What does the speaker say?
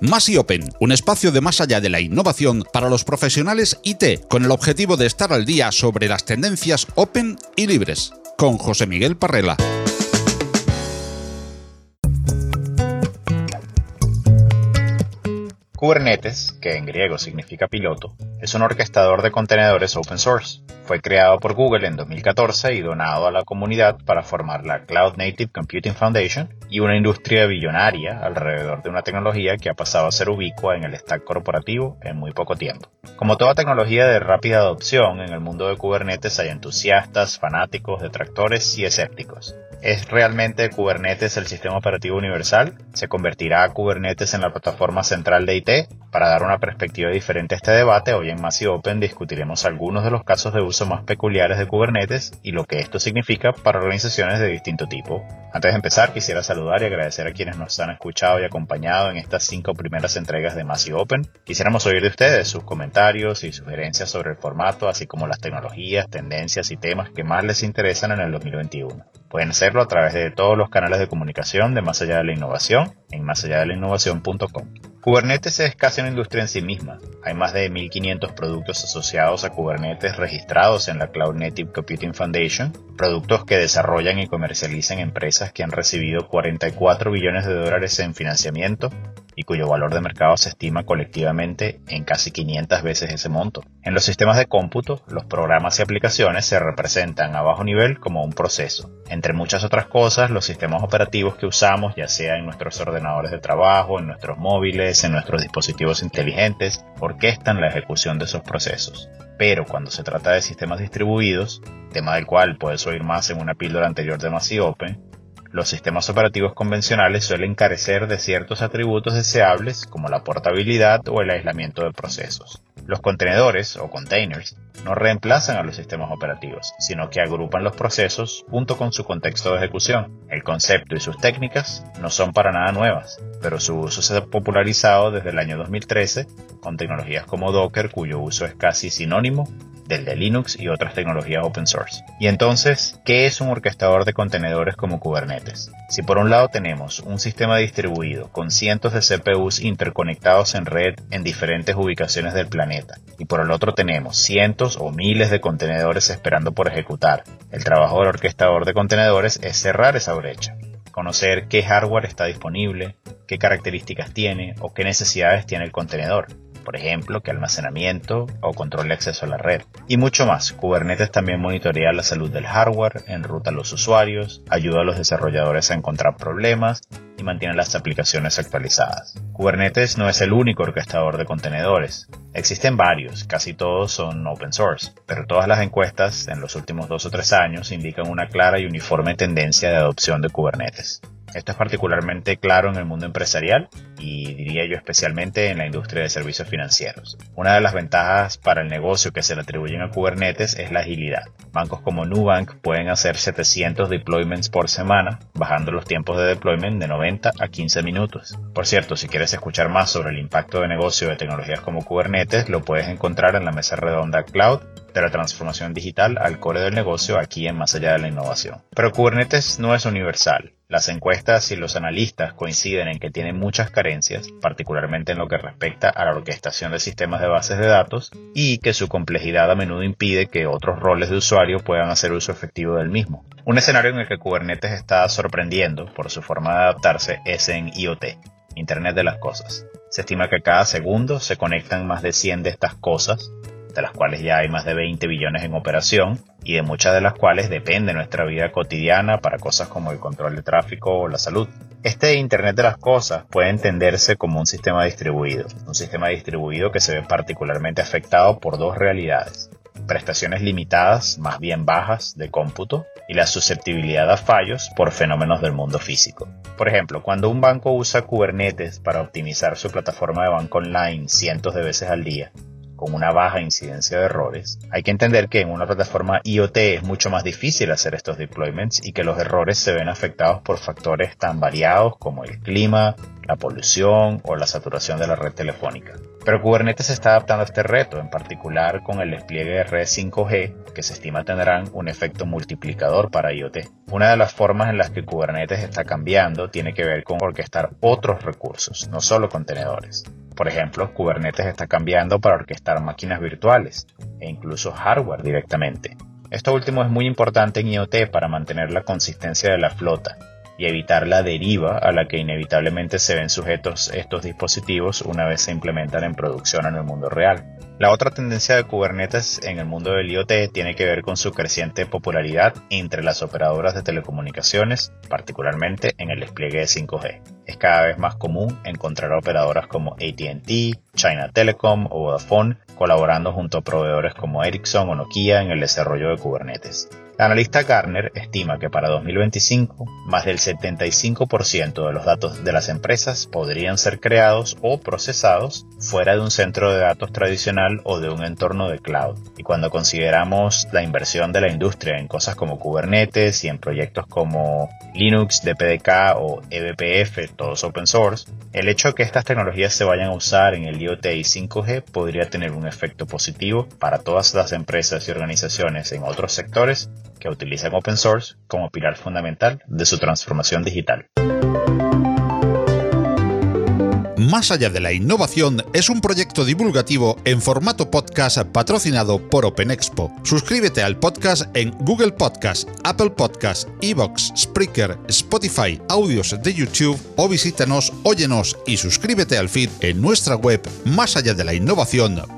Más y Open, un espacio de más allá de la innovación para los profesionales IT, con el objetivo de estar al día sobre las tendencias open y libres. Con José Miguel Parrela. Kubernetes, que en griego significa piloto, es un orquestador de contenedores open source. Fue creado por Google en 2014 y donado a la comunidad para formar la Cloud Native Computing Foundation y una industria billonaria alrededor de una tecnología que ha pasado a ser ubicua en el stack corporativo en muy poco tiempo. Como toda tecnología de rápida adopción, en el mundo de Kubernetes hay entusiastas, fanáticos, detractores y escépticos. ¿Es realmente Kubernetes el sistema operativo universal? ¿Se convertirá Kubernetes en la plataforma central de IT? Para dar una perspectiva diferente a este debate, hoy en Massive Open discutiremos algunos de los casos de uso más peculiares de Kubernetes y lo que esto significa para organizaciones de distinto tipo. Antes de empezar, quisiera saludar y agradecer a quienes nos han escuchado y acompañado en estas cinco primeras entregas de Massive Open. Quisiéramos oír de ustedes sus comentarios y sugerencias sobre el formato, así como las tecnologías, tendencias y temas que más les interesan en el 2021. Pueden hacerlo a través de todos los canales de comunicación de Más Allá de la Innovación en másalladelinnovación.com. Kubernetes es casi una industria en sí misma. Hay más de 1.500 productos asociados a Kubernetes registrados en la Cloud Native Computing Foundation, productos que desarrollan y comercializan empresas que han recibido 44 billones de dólares en financiamiento y cuyo valor de mercado se estima colectivamente en casi 500 veces ese monto. En los sistemas de cómputo, los programas y aplicaciones se representan a bajo nivel como un proceso. Entre muchas otras cosas, los sistemas operativos que usamos, ya sea en nuestros ordenadores de trabajo, en nuestros móviles, en nuestros dispositivos inteligentes, orquestan la ejecución de esos procesos. Pero cuando se trata de sistemas distribuidos, tema del cual puedes oír más en una píldora anterior de Massive los sistemas operativos convencionales suelen carecer de ciertos atributos deseables como la portabilidad o el aislamiento de procesos. Los contenedores o containers no reemplazan a los sistemas operativos, sino que agrupan los procesos junto con su contexto de ejecución. El concepto y sus técnicas no son para nada nuevas, pero su uso se ha popularizado desde el año 2013 con tecnologías como Docker, cuyo uso es casi sinónimo del de Linux y otras tecnologías open source. Y entonces, ¿qué es un orquestador de contenedores como Kubernetes? Si por un lado tenemos un sistema distribuido con cientos de CPUs interconectados en red en diferentes ubicaciones del planeta, y por el otro tenemos cientos o miles de contenedores esperando por ejecutar, el trabajo del orquestador de contenedores es cerrar esa brecha conocer qué hardware está disponible, qué características tiene o qué necesidades tiene el contenedor por ejemplo, que almacenamiento o control de acceso a la red. Y mucho más. Kubernetes también monitorea la salud del hardware, enruta a los usuarios, ayuda a los desarrolladores a encontrar problemas y mantiene las aplicaciones actualizadas. Kubernetes no es el único orquestador de contenedores. Existen varios, casi todos son open source, pero todas las encuestas en los últimos dos o tres años indican una clara y uniforme tendencia de adopción de Kubernetes. Esto es particularmente claro en el mundo empresarial y diría yo especialmente en la industria de servicios financieros. Una de las ventajas para el negocio que se le atribuyen a Kubernetes es la agilidad. Bancos como Nubank pueden hacer 700 deployments por semana, bajando los tiempos de deployment de 90 a 15 minutos. Por cierto, si quieres escuchar más sobre el impacto de negocio de tecnologías como Kubernetes, lo puedes encontrar en la mesa redonda Cloud de la transformación digital al core del negocio aquí en Más allá de la innovación. Pero Kubernetes no es universal. Las encuestas y los analistas coinciden en que tiene muchas carencias, particularmente en lo que respecta a la orquestación de sistemas de bases de datos, y que su complejidad a menudo impide que otros roles de usuario puedan hacer uso efectivo del mismo. Un escenario en el que Kubernetes está sorprendiendo por su forma de adaptarse es en IoT, Internet de las Cosas. Se estima que cada segundo se conectan más de 100 de estas cosas, de las cuales ya hay más de 20 billones en operación y de muchas de las cuales depende nuestra vida cotidiana para cosas como el control de tráfico o la salud. Este Internet de las Cosas puede entenderse como un sistema distribuido, un sistema distribuido que se ve particularmente afectado por dos realidades, prestaciones limitadas, más bien bajas, de cómputo y la susceptibilidad a fallos por fenómenos del mundo físico. Por ejemplo, cuando un banco usa Kubernetes para optimizar su plataforma de banco online cientos de veces al día, con una baja incidencia de errores, hay que entender que en una plataforma IoT es mucho más difícil hacer estos deployments y que los errores se ven afectados por factores tan variados como el clima, la polución o la saturación de la red telefónica. Pero Kubernetes se está adaptando a este reto, en particular con el despliegue de red 5G, que se estima tendrán un efecto multiplicador para IoT. Una de las formas en las que Kubernetes está cambiando tiene que ver con orquestar otros recursos, no solo contenedores. Por ejemplo, Kubernetes está cambiando para orquestar máquinas virtuales e incluso hardware directamente. Esto último es muy importante en IoT para mantener la consistencia de la flota y evitar la deriva a la que inevitablemente se ven sujetos estos dispositivos una vez se implementan en producción en el mundo real. La otra tendencia de Kubernetes en el mundo del IoT tiene que ver con su creciente popularidad entre las operadoras de telecomunicaciones, particularmente en el despliegue de 5G. Es cada vez más común encontrar operadoras como ATT, China Telecom o Vodafone colaborando junto a proveedores como Ericsson o Nokia en el desarrollo de Kubernetes. La analista Gartner estima que para 2025 más del 75% de los datos de las empresas podrían ser creados o procesados fuera de un centro de datos tradicional o de un entorno de cloud. Y cuando consideramos la inversión de la industria en cosas como Kubernetes y en proyectos como Linux, DPDK o eBPF, todos open source, el hecho de que estas tecnologías se vayan a usar en el IoT y 5G podría tener un efecto positivo para todas las empresas y organizaciones en otros sectores que utilizan open source como pilar fundamental de su transformación digital. Más allá de la innovación es un proyecto divulgativo en formato podcast patrocinado por OpenExpo. Suscríbete al podcast en Google Podcast, Apple Podcast, Evox, Spreaker, Spotify, audios de YouTube o visítanos, óyenos y suscríbete al feed en nuestra web más allá de la